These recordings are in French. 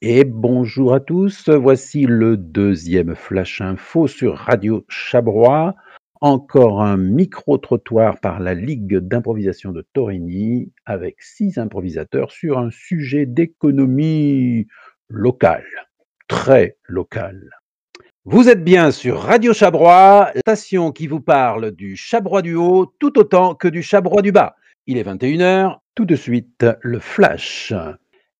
Et bonjour à tous, voici le deuxième Flash Info sur Radio Chabrois. Encore un micro-trottoir par la Ligue d'improvisation de Torigny avec six improvisateurs sur un sujet d'économie locale, très locale. Vous êtes bien sur Radio Chabrois, station qui vous parle du Chabrois du Haut tout autant que du Chabrois du Bas. Il est 21h, tout de suite le Flash.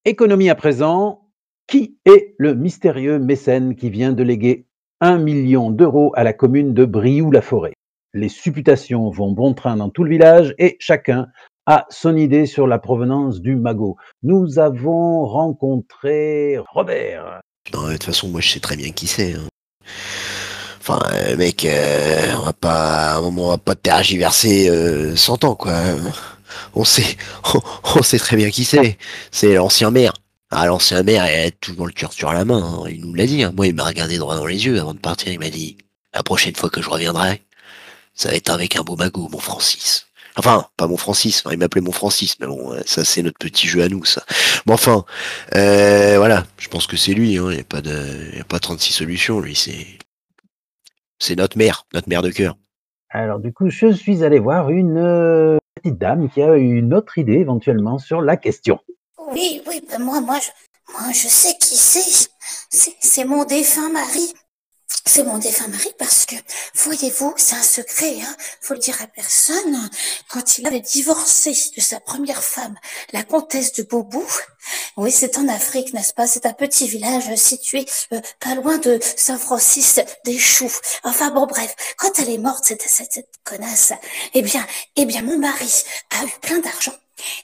Économie à présent, qui est le mystérieux mécène qui vient de léguer un million d'euros à la commune de Brioux-la-Forêt Les supputations vont bon train dans tout le village et chacun a son idée sur la provenance du magot. Nous avons rencontré Robert. de toute façon, moi je sais très bien qui c'est. Hein. Enfin, euh, mec, euh, on va pas, on va pas tergiverser euh, 100 ans, quoi. On sait, on sait très bien qui c'est. C'est l'ancien maire. Ah, l'ancien maire est toujours le cœur sur la main, hein. il nous l'a dit. Hein. Moi, il m'a regardé droit dans les yeux avant de partir. Il m'a dit La prochaine fois que je reviendrai, ça va être avec un beau magot, mon Francis. Enfin, pas mon Francis, il m'appelait mon Francis, mais bon, euh, ça c'est notre petit jeu à nous, ça. Mais enfin, euh, voilà, je pense que c'est lui, hein. il n'y a, pas de, a pas 36 solutions, lui, c'est, c'est notre mère, notre mère de cœur. Alors du coup, je suis allé voir une euh, petite dame qui a une autre idée éventuellement sur la question. Oui, oui, ben moi, moi, je, moi, je sais qui c'est. C'est mon défunt mari. C'est mon défunt mari parce que, voyez-vous, c'est un secret, hein, faut le dire à personne. Quand il avait divorcé de sa première femme, la comtesse de Boubou, oui, c'est en Afrique, n'est-ce pas? C'est un petit village situé euh, pas loin de Saint-Francis des Choux. Enfin bon, bref, quand elle est morte, cette, cette, cette connasse, eh bien, eh bien, mon mari a eu plein d'argent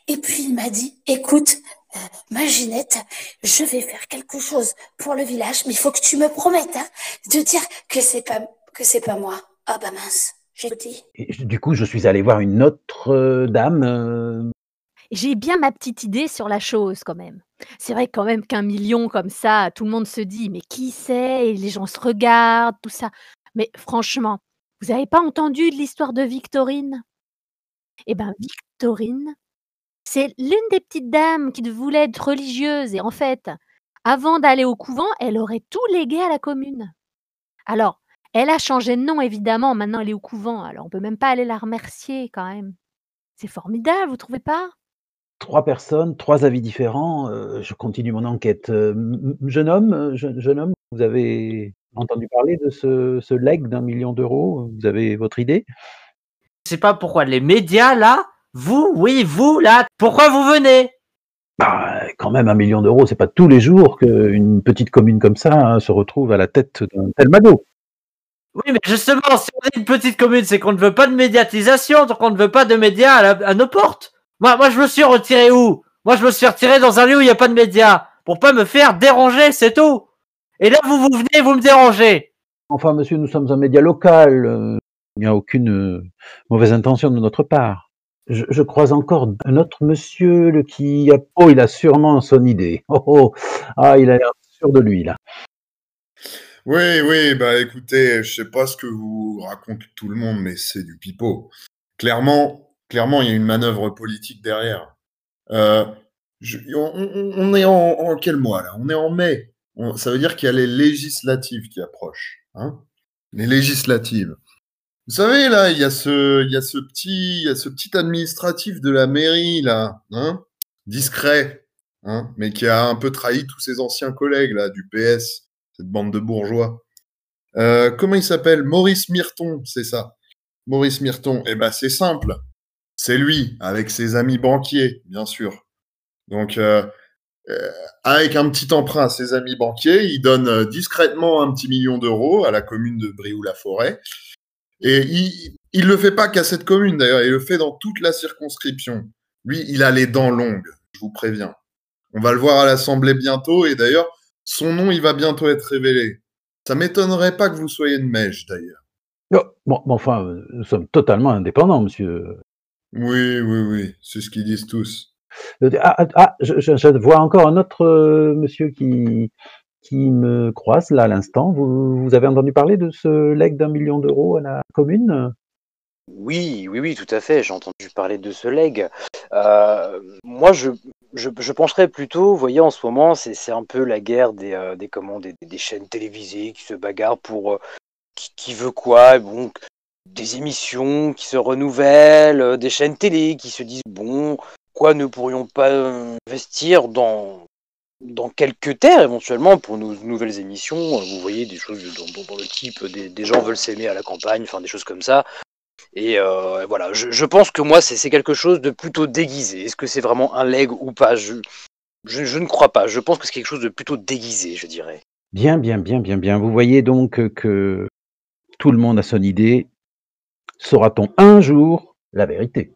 et puis il m'a dit, écoute, euh, ma Ginette, je vais faire quelque chose pour le village, mais il faut que tu me promettes hein, de dire que c'est pas que c'est pas moi. Ah bah mince, j'ai dit. du coup, je suis allé voir une autre euh, dame. Euh. J'ai bien ma petite idée sur la chose quand même. C'est vrai quand même qu'un million comme ça, tout le monde se dit mais qui c'est? Et les gens se regardent, tout ça. Mais franchement, vous n'avez pas entendu de l'histoire de Victorine? Eh ben Victorine, c'est l'une des petites dames qui voulait être religieuse et en fait, avant d'aller au couvent, elle aurait tout légué à la commune. Alors, elle a changé de nom évidemment, maintenant elle est au couvent, alors on peut même pas aller la remercier quand même. C'est formidable, vous trouvez pas? Trois personnes, trois avis différents, euh, je continue mon enquête. Euh, jeune homme, euh, jeune homme, vous avez entendu parler de ce ce legs d'un million d'euros? Vous avez votre idée? Je sais pas pourquoi les médias là vous, oui, vous, là, pourquoi vous venez? Bah, quand même, un million d'euros, c'est pas tous les jours qu'une petite commune comme ça hein, se retrouve à la tête d'un tel magot. Oui, mais justement, si on est une petite commune, c'est qu'on ne veut pas de médiatisation, donc on ne veut pas de médias à, nos portes. Moi, moi, je me suis retiré où? Moi, je me suis retiré dans un lieu où il n'y a pas de médias, pour pas me faire déranger, c'est tout. Et là, vous, vous venez, vous me dérangez. Enfin, monsieur, nous sommes un média local. Euh, il n'y a aucune euh, mauvaise intention de notre part. Je, croise encore un autre monsieur le qui oh il a sûrement son idée. Oh, oh. ah il a l'air sûr de lui là. Oui oui bah écoutez je sais pas ce que vous raconte tout le monde mais c'est du pipeau. Clairement clairement il y a une manœuvre politique derrière. Euh, on, est en, quel mois là? On est en mai. ça veut dire qu'il y a les législatives qui approchent. Hein? Les législatives. Vous savez, là, il y a ce, petit, il y a ce petit administratif de la mairie, là, hein, discret, hein, mais qui a un peu trahi tous ses anciens collègues, là, du PS, cette bande de bourgeois. Euh, comment il s'appelle? Maurice Myrton, c'est ça. Maurice Myrton. Eh ben, c'est simple. C'est lui, avec ses amis banquiers, bien sûr. Donc, euh, euh, avec un petit emprunt à ses amis banquiers, il donne discrètement un petit million d'euros à la commune de Briouls-la-Forêt. Et il ne le fait pas qu'à cette commune, d'ailleurs, il le fait dans toute la circonscription. Lui, il a les dents longues, je vous préviens. On va le voir à l'Assemblée bientôt, et d'ailleurs, son nom, il va bientôt être révélé. Ça m'étonnerait pas que vous soyez de mèche, d'ailleurs. bon, enfin, nous sommes totalement indépendants, monsieur. Oui, oui, oui, c'est ce qu'ils disent tous. Ah, ah, ah je, vois encore un autre euh, monsieur qui, qui me croise là à l'instant. Vous, avez entendu parler de ce leg d'un million d'euros à la commune? Oui, oui, oui, tout à fait. J'ai entendu parler de ce leg. Euh, moi, je, je, pencherais plutôt, vous voyez, en ce moment, c'est un peu la guerre des, euh, des, comment, des, chaînes télévisées qui se bagarrent pour euh, qui, qui veut quoi. Bon, des émissions qui se renouvellent, des chaînes télé qui se disent bon, quoi ne pourrions pas investir dans dans quelques terres éventuellement pour nos nouvelles émissions. Euh, Vous voyez des choses dans, dans- dans le type des, des gens veulent s'aimer à la campagne, enfin des choses comme ça. Et euh, voilà, je, pense que moi c'est quelque chose de plutôt déguisé. Est-ce que c'est vraiment un leg ou pas? Je, je, ne crois pas. Je pense que c'est quelque chose de plutôt déguisé, je dirais. Bien, bien, bien, bien, bien. Vous voyez donc euh, que tout le monde a son idée. Saura-t-on un jour la vérité?